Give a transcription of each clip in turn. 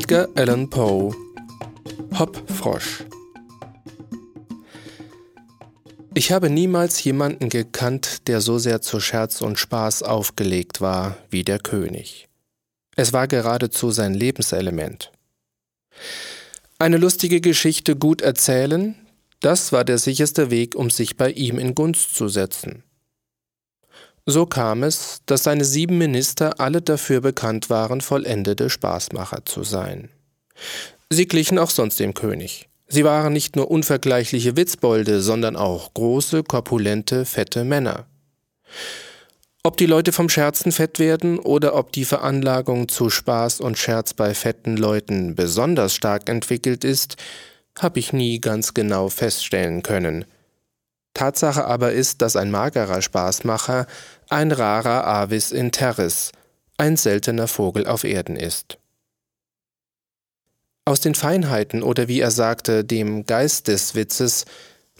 Edgar Allan Poe Hopfrosch Ich habe niemals jemanden gekannt, der so sehr zu Scherz und Spaß aufgelegt war wie der König. Es war geradezu sein Lebenselement. Eine lustige Geschichte gut erzählen, das war der sicherste Weg, um sich bei ihm in Gunst zu setzen. So kam es, dass seine sieben Minister alle dafür bekannt waren, vollendete Spaßmacher zu sein. Sie glichen auch sonst dem König. Sie waren nicht nur unvergleichliche Witzbolde, sondern auch große, korpulente, fette Männer. Ob die Leute vom Scherzen fett werden oder ob die Veranlagung zu Spaß und Scherz bei fetten Leuten besonders stark entwickelt ist, habe ich nie ganz genau feststellen können. Tatsache aber ist, dass ein magerer Spaßmacher ein rarer Avis in terris, ein seltener Vogel auf Erden ist. Aus den Feinheiten oder wie er sagte, dem Geist des Witzes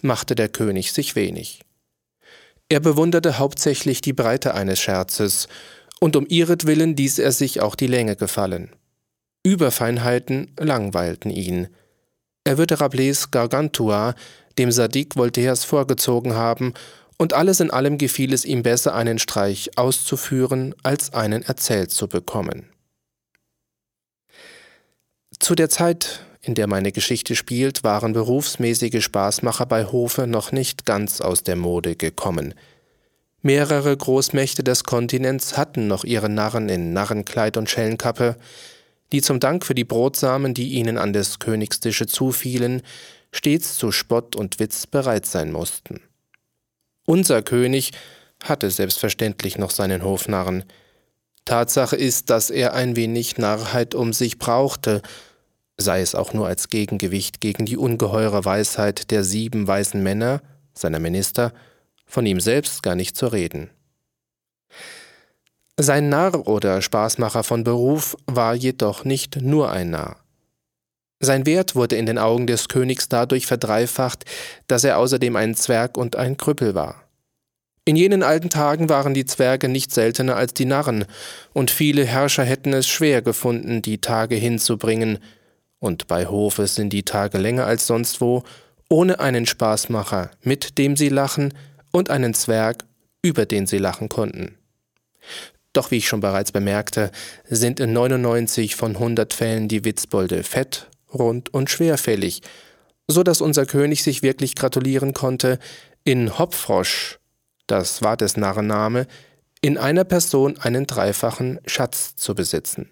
machte der König sich wenig. Er bewunderte hauptsächlich die Breite eines Scherzes, und um ihretwillen ließ er sich auch die Länge gefallen. Überfeinheiten langweilten ihn. Er würde Rabelais Gargantua dem Sadik Voltaires vorgezogen haben, und alles in allem gefiel es ihm besser, einen Streich auszuführen, als einen erzählt zu bekommen. Zu der Zeit, in der meine Geschichte spielt, waren berufsmäßige Spaßmacher bei Hofe noch nicht ganz aus der Mode gekommen. Mehrere Großmächte des Kontinents hatten noch ihre Narren in Narrenkleid und Schellenkappe, die zum Dank für die Brotsamen, die ihnen an des Königs Tische zufielen, stets zu Spott und Witz bereit sein mussten. Unser König hatte selbstverständlich noch seinen Hofnarren. Tatsache ist, dass er ein wenig Narrheit um sich brauchte, sei es auch nur als Gegengewicht gegen die ungeheure Weisheit der sieben weisen Männer, seiner Minister, von ihm selbst gar nicht zu reden. Sein Narr oder Spaßmacher von Beruf war jedoch nicht nur ein Narr. Sein Wert wurde in den Augen des Königs dadurch verdreifacht, dass er außerdem ein Zwerg und ein Krüppel war. In jenen alten Tagen waren die Zwerge nicht seltener als die Narren, und viele Herrscher hätten es schwer gefunden, die Tage hinzubringen, und bei Hofe sind die Tage länger als sonst wo, ohne einen Spaßmacher, mit dem sie lachen, und einen Zwerg, über den sie lachen konnten. Doch wie ich schon bereits bemerkte, sind in 99 von 100 Fällen die Witzbolde fett rund und schwerfällig, so dass unser König sich wirklich gratulieren konnte, in Hopfrosch, das war des Narrenname, in einer Person einen dreifachen Schatz zu besitzen.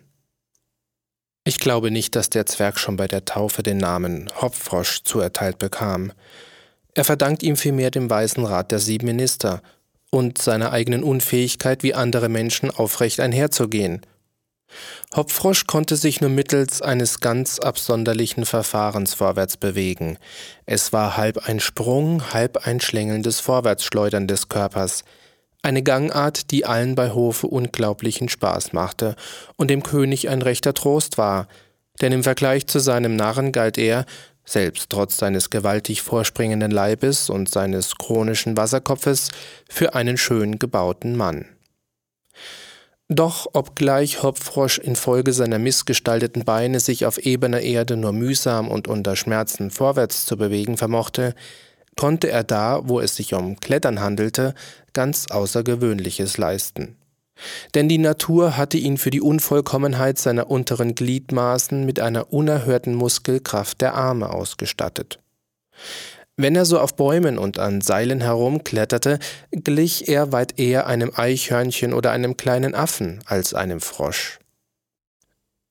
Ich glaube nicht, dass der Zwerg schon bei der Taufe den Namen Hopfrosch zuerteilt bekam. Er verdankt ihm vielmehr dem weisen Rat der sieben Minister und seiner eigenen Unfähigkeit, wie andere Menschen aufrecht einherzugehen – Hopfrosch konnte sich nur mittels eines ganz absonderlichen Verfahrens vorwärts bewegen. Es war halb ein Sprung, halb ein schlängelndes Vorwärtsschleudern des Körpers. Eine Gangart, die allen bei Hofe unglaublichen Spaß machte und dem König ein rechter Trost war, denn im Vergleich zu seinem Narren galt er, selbst trotz seines gewaltig vorspringenden Leibes und seines chronischen Wasserkopfes, für einen schön gebauten Mann. Doch obgleich Hopfrosch infolge seiner missgestalteten Beine sich auf ebener Erde nur mühsam und unter Schmerzen vorwärts zu bewegen vermochte, konnte er da, wo es sich um Klettern handelte, ganz Außergewöhnliches leisten. Denn die Natur hatte ihn für die Unvollkommenheit seiner unteren Gliedmaßen mit einer unerhörten Muskelkraft der Arme ausgestattet. Wenn er so auf Bäumen und an Seilen herumkletterte, glich er weit eher einem Eichhörnchen oder einem kleinen Affen als einem Frosch.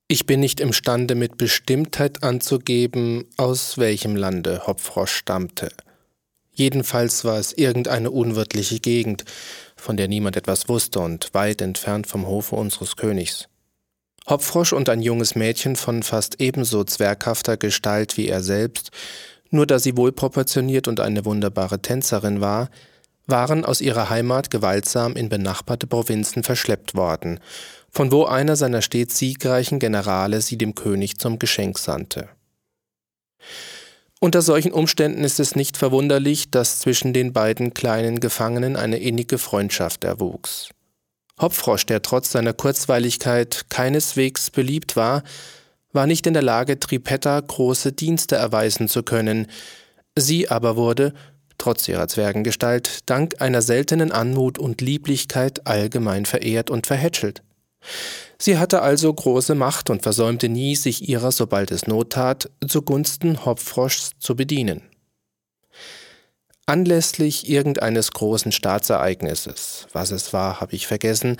Ich bin nicht imstande mit Bestimmtheit anzugeben, aus welchem Lande Hopfrosch stammte. Jedenfalls war es irgendeine unwirtliche Gegend, von der niemand etwas wusste und weit entfernt vom Hofe unseres Königs. Hopfrosch und ein junges Mädchen von fast ebenso zwerghafter Gestalt wie er selbst nur da sie wohlproportioniert und eine wunderbare Tänzerin war, waren aus ihrer Heimat gewaltsam in benachbarte Provinzen verschleppt worden, von wo einer seiner stets siegreichen Generale sie dem König zum Geschenk sandte. Unter solchen Umständen ist es nicht verwunderlich, dass zwischen den beiden kleinen Gefangenen eine innige Freundschaft erwuchs. Hopfrosch, der trotz seiner Kurzweiligkeit keineswegs beliebt war, war nicht in der Lage, Tripetta große Dienste erweisen zu können. Sie aber wurde, trotz ihrer Zwergengestalt, dank einer seltenen Anmut und Lieblichkeit allgemein verehrt und verhätschelt. Sie hatte also große Macht und versäumte nie, sich ihrer, sobald es Not tat, zugunsten Hopfroschs zu bedienen. Anlässlich irgendeines großen Staatsereignisses, was es war, habe ich vergessen,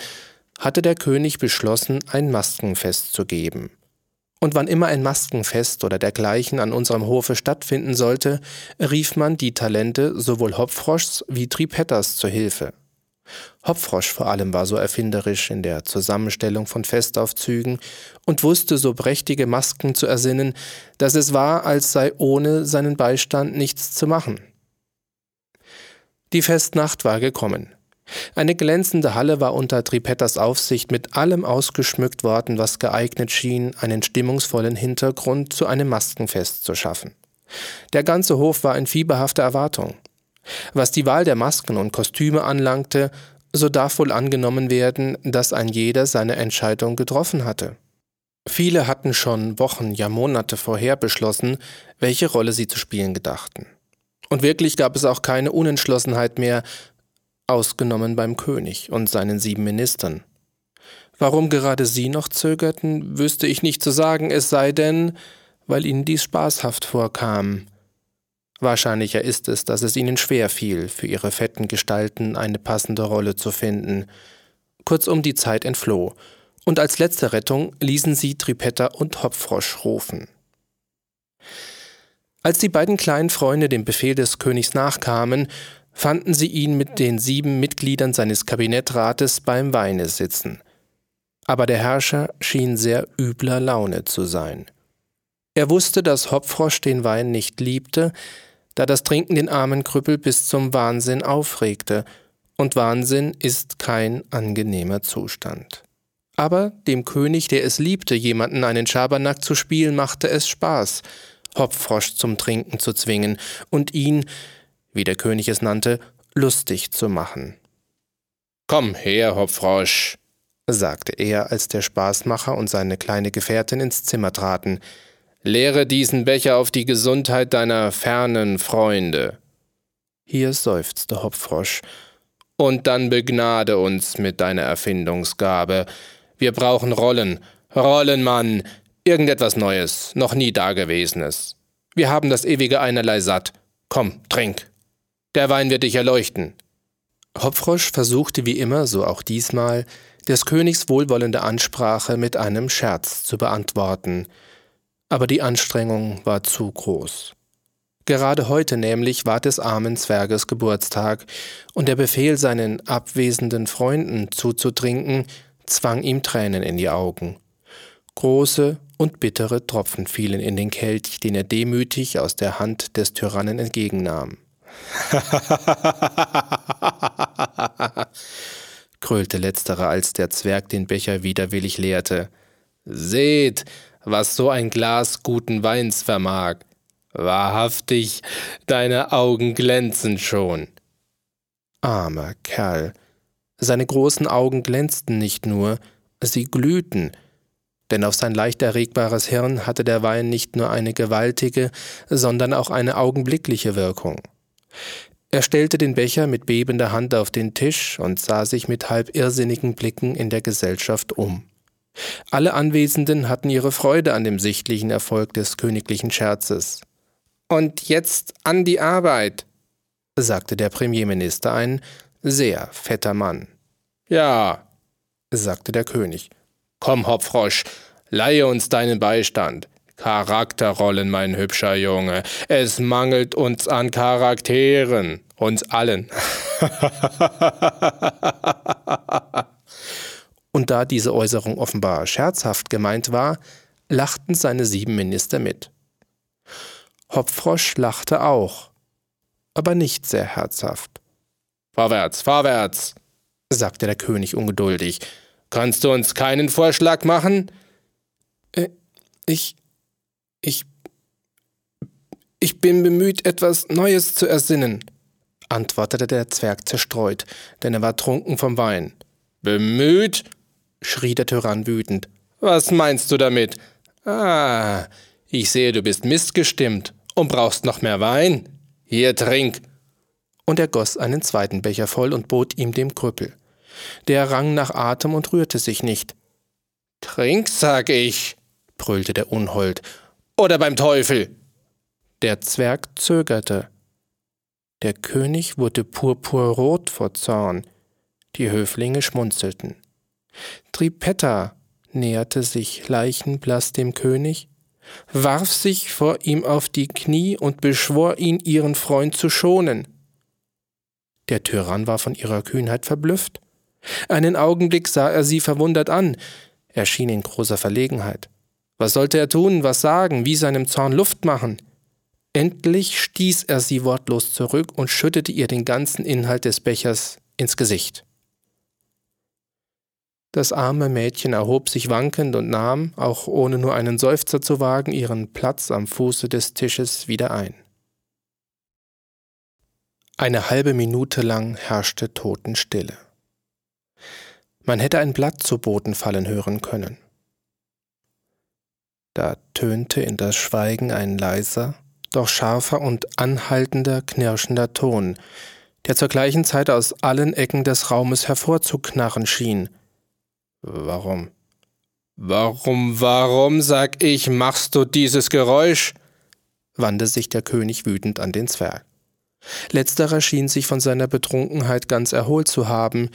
hatte der König beschlossen, ein Maskenfest zu geben. Und wann immer ein Maskenfest oder dergleichen an unserem Hofe stattfinden sollte, rief man die Talente sowohl Hopfroschs wie Tripettas zur Hilfe. Hopfrosch vor allem war so erfinderisch in der Zusammenstellung von Festaufzügen und wusste so prächtige Masken zu ersinnen, dass es war, als sei ohne seinen Beistand nichts zu machen. Die Festnacht war gekommen. Eine glänzende Halle war unter Tripettas Aufsicht mit allem ausgeschmückt worden, was geeignet schien, einen stimmungsvollen Hintergrund zu einem Maskenfest zu schaffen. Der ganze Hof war in fieberhafter Erwartung. Was die Wahl der Masken und Kostüme anlangte, so darf wohl angenommen werden, dass ein jeder seine Entscheidung getroffen hatte. Viele hatten schon Wochen, ja Monate vorher beschlossen, welche Rolle sie zu spielen gedachten. Und wirklich gab es auch keine Unentschlossenheit mehr, ausgenommen beim König und seinen sieben Ministern. Warum gerade sie noch zögerten, wüsste ich nicht zu sagen, es sei denn, weil ihnen dies spaßhaft vorkam. Wahrscheinlicher ist es, dass es ihnen schwer fiel, für ihre fetten Gestalten eine passende Rolle zu finden. Kurzum, die Zeit entfloh, und als letzte Rettung ließen sie Tripetta und Hopfrosch rufen. Als die beiden kleinen Freunde dem Befehl des Königs nachkamen, fanden sie ihn mit den sieben Mitgliedern seines Kabinettrates beim Weine sitzen. Aber der Herrscher schien sehr übler Laune zu sein. Er wusste, dass Hopfrosch den Wein nicht liebte, da das Trinken den armen Krüppel bis zum Wahnsinn aufregte, und Wahnsinn ist kein angenehmer Zustand. Aber dem König, der es liebte, jemanden einen Schabernack zu spielen, machte es Spaß, Hopfrosch zum Trinken zu zwingen und ihn, wie der König es nannte, lustig zu machen. Komm her, Hopfrosch, sagte er, als der Spaßmacher und seine kleine Gefährtin ins Zimmer traten. Leere diesen Becher auf die Gesundheit deiner fernen Freunde. Hier seufzte Hopfrosch. Und dann begnade uns mit deiner Erfindungsgabe. Wir brauchen Rollen. Rollen, Mann. Irgendetwas Neues, noch nie Dagewesenes. Wir haben das ewige Einerlei satt. Komm, trink. Der Wein wird dich erleuchten. Hopfrosch versuchte wie immer, so auch diesmal, des Königs wohlwollende Ansprache mit einem Scherz zu beantworten, aber die Anstrengung war zu groß. Gerade heute nämlich war des armen Zwerges Geburtstag, und der Befehl, seinen abwesenden Freunden zuzutrinken, zwang ihm Tränen in die Augen. Große und bittere Tropfen fielen in den Kelch, den er demütig aus der Hand des Tyrannen entgegennahm. krölte letzterer, als der Zwerg den Becher widerwillig leerte. Seht, was so ein Glas guten Weins vermag. Wahrhaftig, deine Augen glänzen schon. Armer Kerl. Seine großen Augen glänzten nicht nur, sie glühten, denn auf sein leicht erregbares Hirn hatte der Wein nicht nur eine gewaltige, sondern auch eine augenblickliche Wirkung. Er stellte den Becher mit bebender Hand auf den Tisch und sah sich mit halb irrsinnigen Blicken in der Gesellschaft um. Alle Anwesenden hatten ihre Freude an dem sichtlichen Erfolg des königlichen Scherzes. Und jetzt an die Arbeit, sagte der Premierminister, ein sehr fetter Mann. Ja, sagte der König. Komm, Hopfrosch, leihe uns deinen Beistand. Charakterrollen, mein hübscher Junge. Es mangelt uns an Charakteren. Uns allen. Und da diese Äußerung offenbar scherzhaft gemeint war, lachten seine sieben Minister mit. Hopfrosch lachte auch, aber nicht sehr herzhaft. Vorwärts, vorwärts, sagte der König ungeduldig. Kannst du uns keinen Vorschlag machen? Äh, ich, ich, ich bin bemüht, etwas Neues zu ersinnen, antwortete der Zwerg zerstreut, denn er war trunken vom Wein. Bemüht? schrie der Tyrann wütend. Was meinst du damit? Ah, ich sehe, du bist missgestimmt und brauchst noch mehr Wein. Hier, trink. Und er goss einen zweiten Becher voll und bot ihm dem Krüppel. Der rang nach Atem und rührte sich nicht. Trink, sag ich, brüllte der Unhold. Oder beim Teufel. Der Zwerg zögerte. Der König wurde purpurrot vor Zorn. Die Höflinge schmunzelten. Tripetta näherte sich leichenblaß dem König, warf sich vor ihm auf die Knie und beschwor ihn, ihren Freund zu schonen. Der Tyrann war von ihrer Kühnheit verblüfft. Einen Augenblick sah er sie verwundert an. Er schien in großer Verlegenheit. Was sollte er tun, was sagen, wie seinem Zorn Luft machen? Endlich stieß er sie wortlos zurück und schüttete ihr den ganzen Inhalt des Bechers ins Gesicht. Das arme Mädchen erhob sich wankend und nahm, auch ohne nur einen Seufzer zu wagen, ihren Platz am Fuße des Tisches wieder ein. Eine halbe Minute lang herrschte Totenstille. Man hätte ein Blatt zu Boden fallen hören können. Da tönte in das Schweigen ein leiser, doch scharfer und anhaltender, knirschender Ton, der zur gleichen Zeit aus allen Ecken des Raumes hervorzuknarren schien, Warum? Warum, warum, sag ich, machst du dieses Geräusch? wandte sich der König wütend an den Zwerg. Letzterer schien sich von seiner Betrunkenheit ganz erholt zu haben.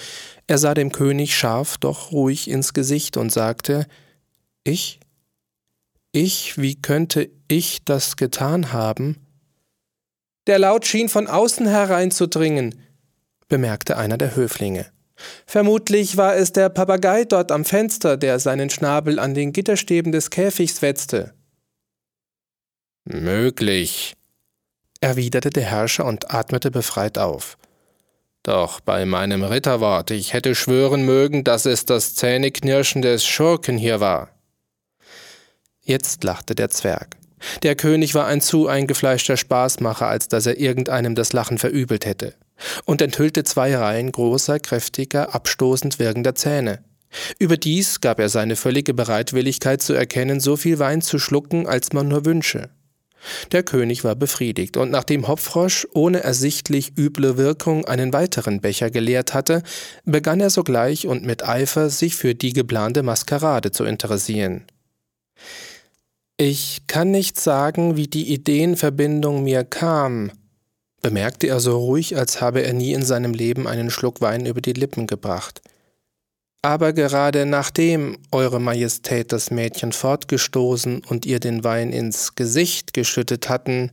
Er sah dem König scharf, doch ruhig ins Gesicht und sagte Ich? Ich, wie könnte ich das getan haben? Der Laut schien von außen hereinzudringen, bemerkte einer der Höflinge. Vermutlich war es der Papagei dort am Fenster, der seinen Schnabel an den Gitterstäben des Käfigs wetzte. Möglich, erwiderte der Herrscher und atmete befreit auf. Doch bei meinem Ritterwort, ich hätte schwören mögen, dass es das Zähneknirschen des Schurken hier war. Jetzt lachte der Zwerg. Der König war ein zu eingefleischter Spaßmacher, als dass er irgendeinem das Lachen verübelt hätte und enthüllte zwei Reihen großer, kräftiger, abstoßend wirkender Zähne. Überdies gab er seine völlige Bereitwilligkeit zu erkennen, so viel Wein zu schlucken, als man nur wünsche. Der König war befriedigt, und nachdem Hopfrosch ohne ersichtlich üble Wirkung einen weiteren Becher geleert hatte, begann er sogleich und mit Eifer sich für die geplante Maskerade zu interessieren. Ich kann nicht sagen, wie die Ideenverbindung mir kam, bemerkte er so ruhig, als habe er nie in seinem Leben einen Schluck Wein über die Lippen gebracht. Aber gerade nachdem Eure Majestät das Mädchen fortgestoßen und ihr den Wein ins Gesicht geschüttet hatten,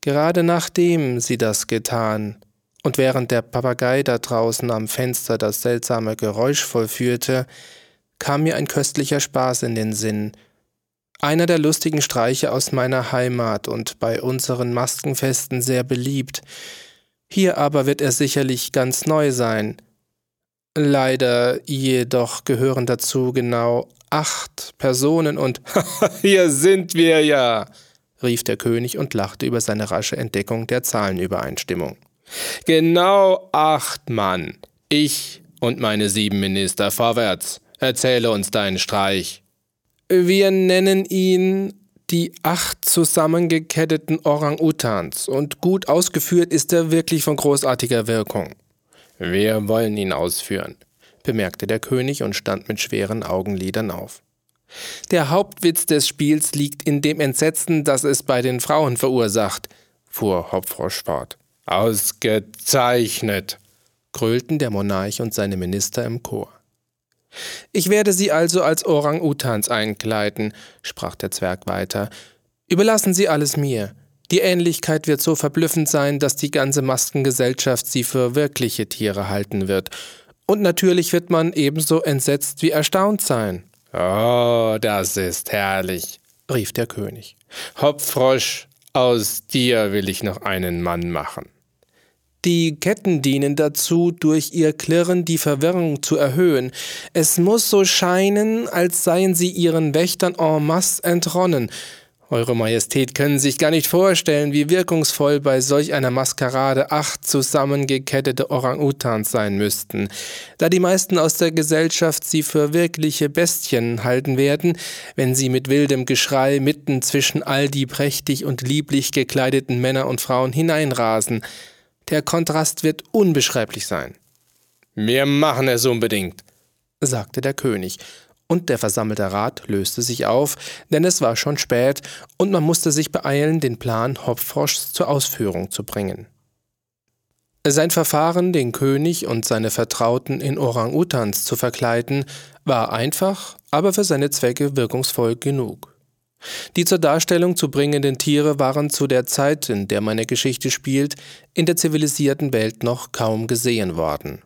gerade nachdem sie das getan, und während der Papagei da draußen am Fenster das seltsame Geräusch vollführte, kam mir ein köstlicher Spaß in den Sinn, einer der lustigen Streiche aus meiner Heimat und bei unseren Maskenfesten sehr beliebt. Hier aber wird er sicherlich ganz neu sein. Leider jedoch gehören dazu genau acht Personen und hier sind wir ja, rief der König und lachte über seine rasche Entdeckung der Zahlenübereinstimmung. Genau acht Mann. Ich und meine sieben Minister vorwärts. Erzähle uns deinen Streich. Wir nennen ihn die acht zusammengeketteten Orang-Utans und gut ausgeführt ist er wirklich von großartiger Wirkung. Wir wollen ihn ausführen, bemerkte der König und stand mit schweren Augenlidern auf. Der Hauptwitz des Spiels liegt in dem Entsetzen, das es bei den Frauen verursacht, fuhr Hopfrosch fort. Ausgezeichnet, grölten der Monarch und seine Minister im Chor. Ich werde Sie also als Orang-Utans einkleiden, sprach der Zwerg weiter. Überlassen Sie alles mir. Die Ähnlichkeit wird so verblüffend sein, dass die ganze Maskengesellschaft sie für wirkliche Tiere halten wird. Und natürlich wird man ebenso entsetzt wie erstaunt sein. Oh, das ist herrlich, rief der König. Hopfrosch, aus dir will ich noch einen Mann machen. Die Ketten dienen dazu, durch ihr Klirren die Verwirrung zu erhöhen. Es muss so scheinen, als seien sie ihren Wächtern en masse entronnen. Eure Majestät können sich gar nicht vorstellen, wie wirkungsvoll bei solch einer Maskerade acht zusammengekettete Orang-Utans sein müssten, da die meisten aus der Gesellschaft sie für wirkliche Bestien halten werden, wenn sie mit wildem Geschrei mitten zwischen all die prächtig und lieblich gekleideten Männer und Frauen hineinrasen. Der Kontrast wird unbeschreiblich sein. Wir machen es unbedingt, sagte der König und der versammelte Rat löste sich auf, denn es war schon spät und man musste sich beeilen, den Plan Hopfroschs zur Ausführung zu bringen. Sein Verfahren, den König und seine Vertrauten in Orang-Utans zu verkleiden, war einfach, aber für seine Zwecke wirkungsvoll genug. Die zur Darstellung zu bringenden Tiere waren zu der Zeit, in der meine Geschichte spielt, in der zivilisierten Welt noch kaum gesehen worden.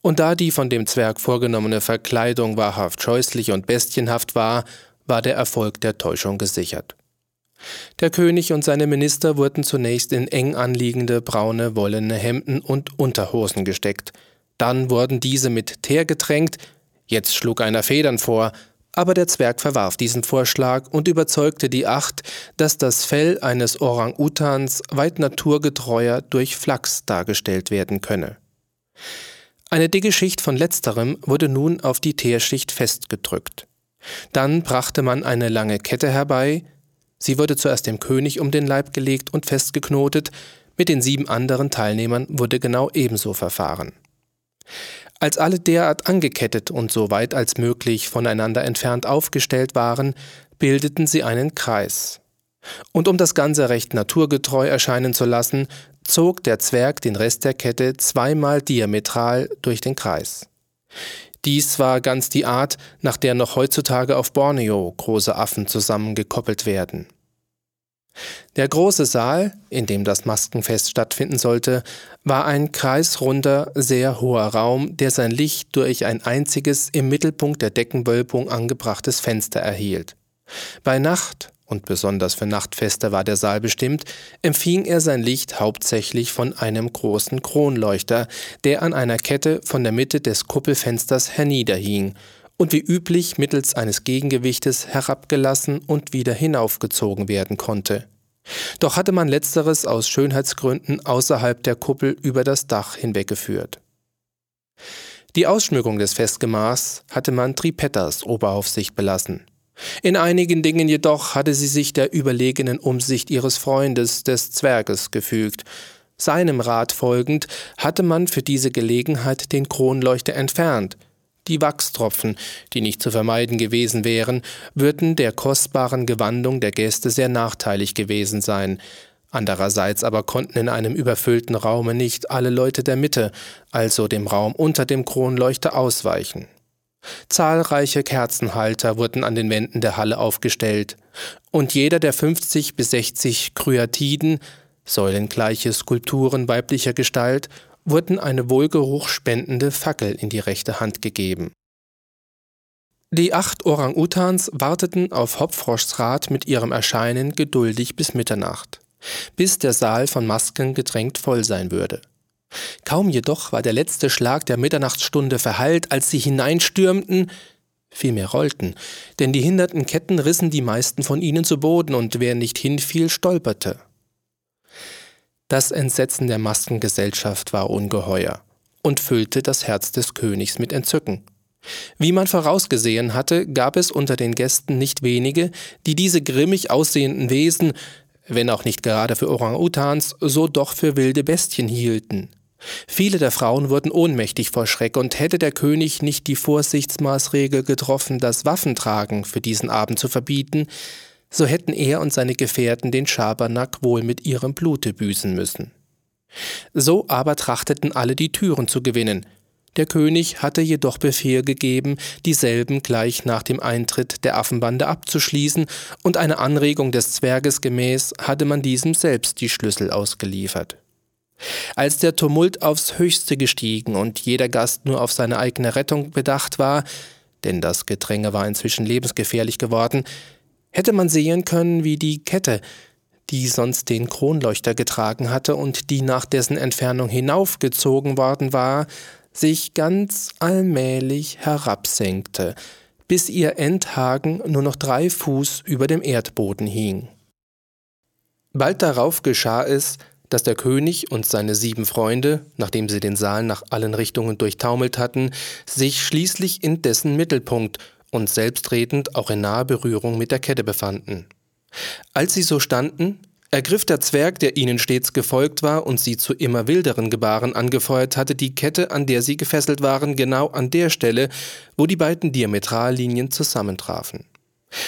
Und da die von dem Zwerg vorgenommene Verkleidung wahrhaft scheußlich und bestienhaft war, war der Erfolg der Täuschung gesichert. Der König und seine Minister wurden zunächst in eng anliegende braune wollene Hemden und Unterhosen gesteckt, dann wurden diese mit Teer getränkt, jetzt schlug einer Federn vor, aber der Zwerg verwarf diesen Vorschlag und überzeugte die Acht, dass das Fell eines Orang-Utans weit naturgetreuer durch Flachs dargestellt werden könne. Eine dicke Schicht von letzterem wurde nun auf die Teerschicht festgedrückt. Dann brachte man eine lange Kette herbei, sie wurde zuerst dem König um den Leib gelegt und festgeknotet, mit den sieben anderen Teilnehmern wurde genau ebenso verfahren. Als alle derart angekettet und so weit als möglich voneinander entfernt aufgestellt waren, bildeten sie einen Kreis. Und um das Ganze recht naturgetreu erscheinen zu lassen, zog der Zwerg den Rest der Kette zweimal diametral durch den Kreis. Dies war ganz die Art, nach der noch heutzutage auf Borneo große Affen zusammengekoppelt werden. Der große Saal, in dem das Maskenfest stattfinden sollte, war ein kreisrunder, sehr hoher Raum, der sein Licht durch ein einziges im Mittelpunkt der Deckenwölbung angebrachtes Fenster erhielt. Bei Nacht und besonders für Nachtfeste war der Saal bestimmt, empfing er sein Licht hauptsächlich von einem großen Kronleuchter, der an einer Kette von der Mitte des Kuppelfensters herniederhing und wie üblich mittels eines Gegengewichtes herabgelassen und wieder hinaufgezogen werden konnte. Doch hatte man letzteres aus Schönheitsgründen außerhalb der Kuppel über das Dach hinweggeführt. Die Ausschmückung des Festgemachs hatte man Tripettas Oberaufsicht belassen. In einigen Dingen jedoch hatte sie sich der überlegenen Umsicht ihres Freundes, des Zwerges, gefügt. Seinem Rat folgend hatte man für diese Gelegenheit den Kronleuchter entfernt. Die Wachstropfen, die nicht zu vermeiden gewesen wären, würden der kostbaren Gewandung der Gäste sehr nachteilig gewesen sein. Andererseits aber konnten in einem überfüllten Raume nicht alle Leute der Mitte, also dem Raum unter dem Kronleuchter, ausweichen. Zahlreiche Kerzenhalter wurden an den Wänden der Halle aufgestellt, und jeder der 50 bis 60 Kryatiden, säulengleiche Skulpturen weiblicher Gestalt, wurden eine wohlgeruchspendende Fackel in die rechte Hand gegeben. Die acht Orang-Utans warteten auf Hopfroschs Rat mit ihrem Erscheinen geduldig bis Mitternacht, bis der Saal von Masken gedrängt voll sein würde. Kaum jedoch war der letzte Schlag der Mitternachtsstunde verhallt, als sie hineinstürmten, vielmehr rollten, denn die hinderten Ketten rissen die meisten von ihnen zu Boden, und wer nicht hinfiel, stolperte. Das Entsetzen der Maskengesellschaft war ungeheuer und füllte das Herz des Königs mit Entzücken. Wie man vorausgesehen hatte, gab es unter den Gästen nicht wenige, die diese grimmig aussehenden Wesen, wenn auch nicht gerade für Orang-Utans, so doch für wilde Bestien hielten. Viele der Frauen wurden ohnmächtig vor Schreck, und hätte der König nicht die Vorsichtsmaßregel getroffen, das Waffentragen für diesen Abend zu verbieten, so hätten er und seine Gefährten den Schabernack wohl mit ihrem Blute büßen müssen. So aber trachteten alle die Türen zu gewinnen. Der König hatte jedoch Befehl gegeben, dieselben gleich nach dem Eintritt der Affenbande abzuschließen, und einer Anregung des Zwerges gemäß hatte man diesem selbst die Schlüssel ausgeliefert. Als der Tumult aufs höchste gestiegen und jeder Gast nur auf seine eigene Rettung bedacht war, denn das Gedränge war inzwischen lebensgefährlich geworden, hätte man sehen können, wie die Kette, die sonst den Kronleuchter getragen hatte und die nach dessen Entfernung hinaufgezogen worden war, sich ganz allmählich herabsenkte, bis ihr Endhaken nur noch drei Fuß über dem Erdboden hing. Bald darauf geschah es, dass der König und seine sieben Freunde, nachdem sie den Saal nach allen Richtungen durchtaumelt hatten, sich schließlich in dessen Mittelpunkt und selbstredend auch in naher Berührung mit der Kette befanden. Als sie so standen, ergriff der Zwerg, der ihnen stets gefolgt war und sie zu immer wilderen Gebaren angefeuert hatte, die Kette, an der sie gefesselt waren, genau an der Stelle, wo die beiden Diametrallinien zusammentrafen.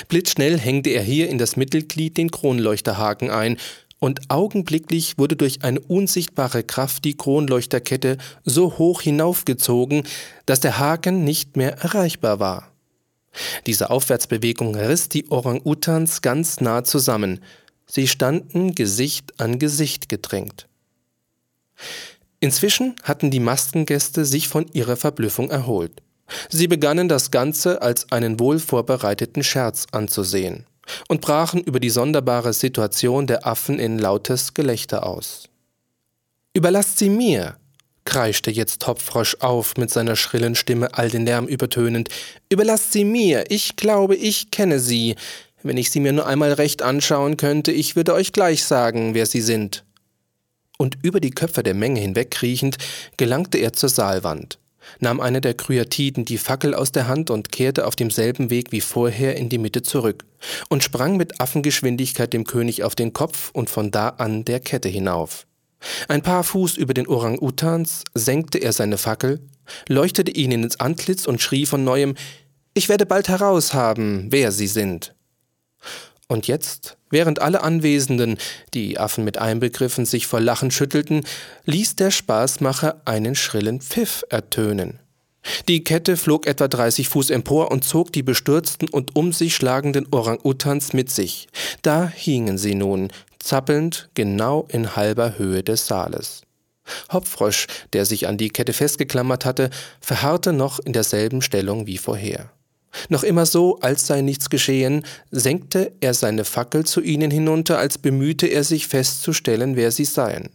Blitzschnell hängte er hier in das Mittelglied den Kronleuchterhaken ein, und augenblicklich wurde durch eine unsichtbare Kraft die Kronleuchterkette so hoch hinaufgezogen, dass der Haken nicht mehr erreichbar war. Diese Aufwärtsbewegung riss die Orang-Utans ganz nah zusammen. Sie standen Gesicht an Gesicht gedrängt. Inzwischen hatten die Maskengäste sich von ihrer Verblüffung erholt. Sie begannen das Ganze als einen wohl vorbereiteten Scherz anzusehen und brachen über die sonderbare Situation der Affen in lautes Gelächter aus. Überlasst sie mir, kreischte jetzt Topfrosch auf mit seiner schrillen Stimme all den Lärm übertönend. Überlasst sie mir, ich glaube, ich kenne sie. Wenn ich sie mir nur einmal recht anschauen könnte, ich würde euch gleich sagen, wer sie sind. Und über die Köpfe der Menge hinwegkriechend, gelangte er zur Saalwand nahm einer der Kryatiden die Fackel aus der Hand und kehrte auf demselben Weg wie vorher in die Mitte zurück und sprang mit Affengeschwindigkeit dem König auf den Kopf und von da an der Kette hinauf. Ein paar Fuß über den Orang-Utans senkte er seine Fackel, leuchtete ihnen ins Antlitz und schrie von neuem Ich werde bald heraushaben, wer sie sind. Und jetzt, während alle Anwesenden, die Affen mit einbegriffen, sich vor Lachen schüttelten, ließ der Spaßmacher einen schrillen Pfiff ertönen. Die Kette flog etwa 30 Fuß empor und zog die bestürzten und um sich schlagenden Orang-Utans mit sich. Da hingen sie nun, zappelnd, genau in halber Höhe des Saales. Hopfrosch, der sich an die Kette festgeklammert hatte, verharrte noch in derselben Stellung wie vorher. Noch immer so, als sei nichts geschehen, senkte er seine Fackel zu ihnen hinunter, als bemühte er sich festzustellen, wer sie seien.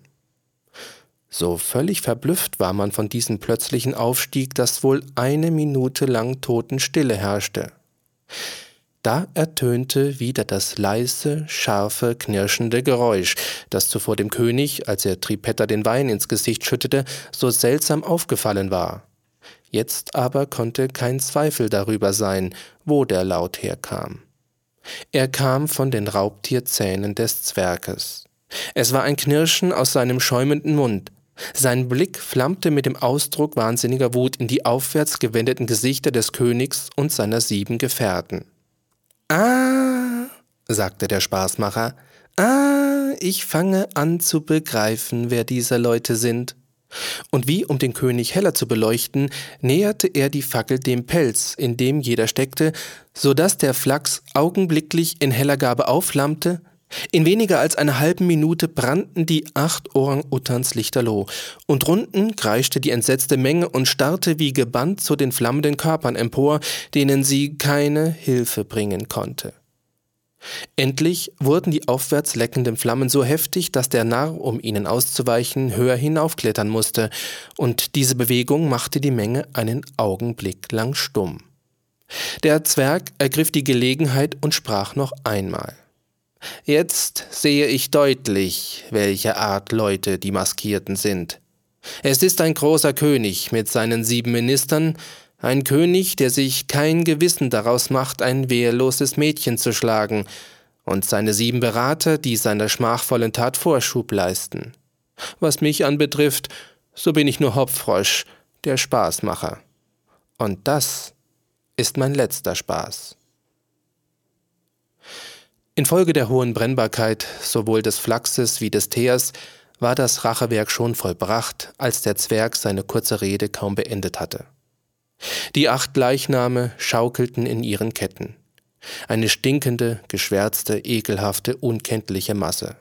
So völlig verblüfft war man von diesem plötzlichen Aufstieg, dass wohl eine Minute lang Totenstille herrschte. Da ertönte wieder das leise, scharfe, knirschende Geräusch, das zuvor dem König, als er Tripetta den Wein ins Gesicht schüttete, so seltsam aufgefallen war. Jetzt aber konnte kein Zweifel darüber sein, wo der Laut herkam. Er kam von den Raubtierzähnen des Zwerges. Es war ein Knirschen aus seinem schäumenden Mund. Sein Blick flammte mit dem Ausdruck wahnsinniger Wut in die aufwärts gewendeten Gesichter des Königs und seiner sieben Gefährten. Ah, sagte der Spaßmacher, ah, ich fange an zu begreifen, wer diese Leute sind. Und wie, um den König heller zu beleuchten, näherte er die Fackel dem Pelz, in dem jeder steckte, so dass der Flachs augenblicklich in heller Gabe aufflammte. In weniger als einer halben Minute brannten die acht Orang-Utans lichterloh, und runden kreischte die entsetzte Menge und starrte wie gebannt zu den flammenden Körpern empor, denen sie keine Hilfe bringen konnte. Endlich wurden die aufwärts leckenden Flammen so heftig, dass der Narr, um ihnen auszuweichen, höher hinaufklettern musste, und diese Bewegung machte die Menge einen Augenblick lang stumm. Der Zwerg ergriff die Gelegenheit und sprach noch einmal. Jetzt sehe ich deutlich, welche Art Leute die Maskierten sind. Es ist ein großer König mit seinen sieben Ministern, ein König, der sich kein Gewissen daraus macht, ein wehrloses Mädchen zu schlagen, und seine sieben Berater, die seiner schmachvollen Tat Vorschub leisten. Was mich anbetrifft, so bin ich nur Hopfrosch, der Spaßmacher. Und das ist mein letzter Spaß. Infolge der hohen Brennbarkeit sowohl des Flachses wie des Teers war das Rachewerk schon vollbracht, als der Zwerg seine kurze Rede kaum beendet hatte. Die acht Leichname schaukelten in ihren Ketten. Eine stinkende, geschwärzte, ekelhafte, unkenntliche Masse.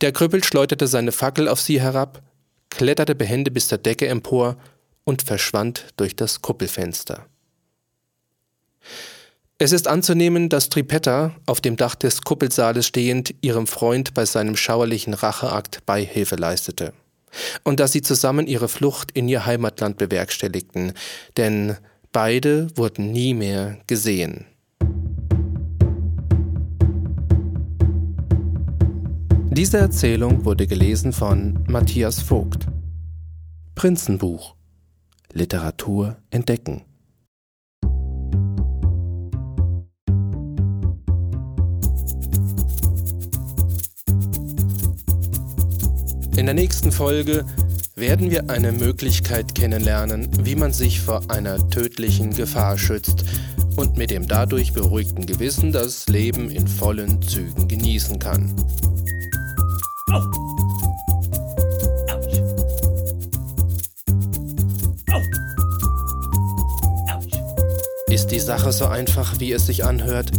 Der Krüppel schleuderte seine Fackel auf sie herab, kletterte behende bis zur Decke empor und verschwand durch das Kuppelfenster. Es ist anzunehmen, dass Tripetta, auf dem Dach des Kuppelsaales stehend, ihrem Freund bei seinem schauerlichen Racheakt Beihilfe leistete und dass sie zusammen ihre Flucht in ihr Heimatland bewerkstelligten, denn Beide wurden nie mehr gesehen. Diese Erzählung wurde gelesen von Matthias Vogt. Prinzenbuch Literatur entdecken. In der nächsten Folge werden wir eine Möglichkeit kennenlernen, wie man sich vor einer tödlichen Gefahr schützt und mit dem dadurch beruhigten Gewissen das Leben in vollen Zügen genießen kann. Ist die Sache so einfach, wie es sich anhört?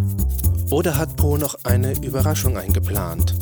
Oder hat Po noch eine Überraschung eingeplant?